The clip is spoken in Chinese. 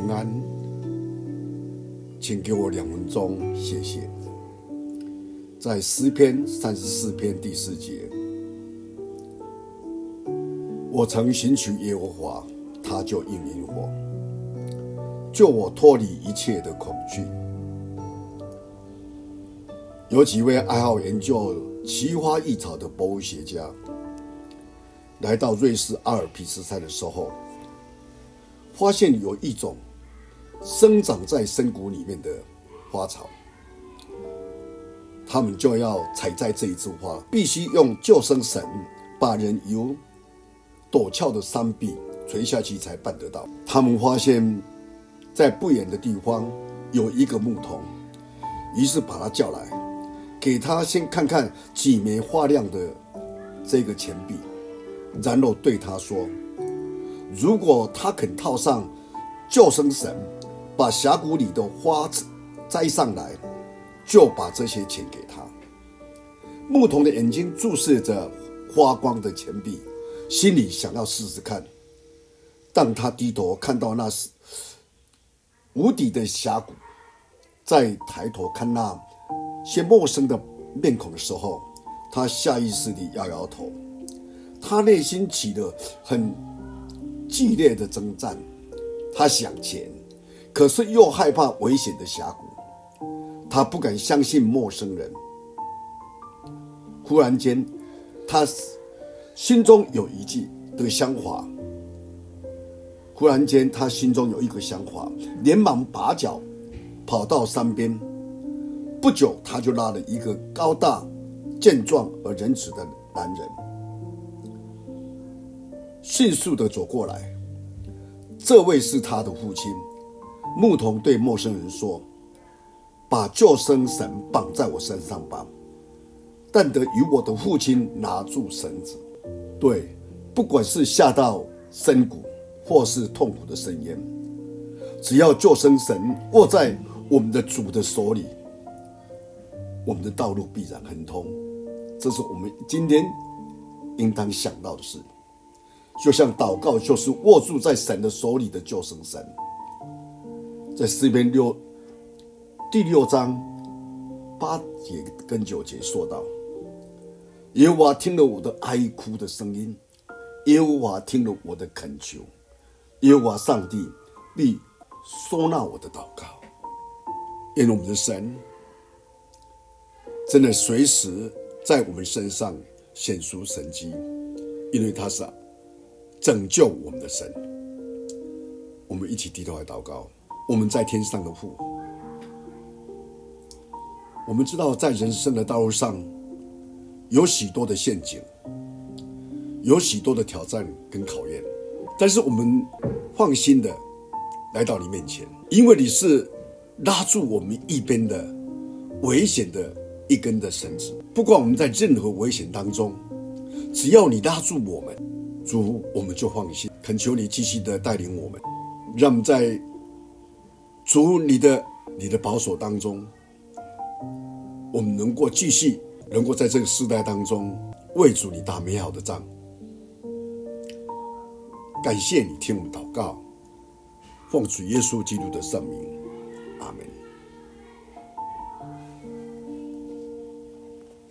平安，请给我两分钟，谢谢。在诗篇三十四篇第四节，我曾寻求耶和华，他就应允我，救我脱离一切的恐惧。有几位爱好研究奇花异草的博物学家，来到瑞士阿尔卑斯山的时候，发现有一种生长在深谷里面的花草，他们就要采摘这一枝花，必须用救生绳把人由陡峭的山壁垂下去才办得到。他们发现，在不远的地方有一个牧童，于是把他叫来，给他先看看几枚发亮的这个钱币，然后对他说。如果他肯套上救生绳，把峡谷里的花摘上来，就把这些钱给他。牧童的眼睛注视着发光的钱币，心里想要试试看。当他低头看到那是无底的峡谷，再抬头看那些陌生的面孔的时候，他下意识地摇摇头。他内心起了很。激烈的征战，他想钱，可是又害怕危险的峡谷，他不敢相信陌生人。忽然间，他心中有一句的想法。忽然间，他心中有一个想法，连忙拔脚跑到山边。不久，他就拉了一个高大、健壮而仁慈的男人。迅速地走过来，这位是他的父亲。牧童对陌生人说：“把救生绳绑在我身上吧，但得与我的父亲拿住绳子。对，不管是下到深谷，或是痛苦的深渊，只要救生绳握在我们的主的手里，我们的道路必然亨通。这是我们今天应当想到的事。”就像祷告，就是握住在神的手里的救生绳。在诗篇六第六章八节跟九节说道：“耶和华听了我的哀哭的声音，耶和华听了我的恳求，耶和华上帝必收纳我的祷告。因为我们的神真的随时在我们身上显出神迹，因为他是。”拯救我们的神，我们一起低头来祷告。我们在天上的父，我们知道在人生的道路上有许多的陷阱，有许多的挑战跟考验，但是我们放心的来到你面前，因为你是拉住我们一边的危险的一根的绳子。不管我们在任何危险当中，只要你拉住我们。主，我们就放心，恳求你继续的带领我们，让我们在主你的你的保守当中，我们能够继续能够在这个时代当中为主你打美好的仗。感谢你听我们祷告，奉主耶稣基督的圣名，阿门。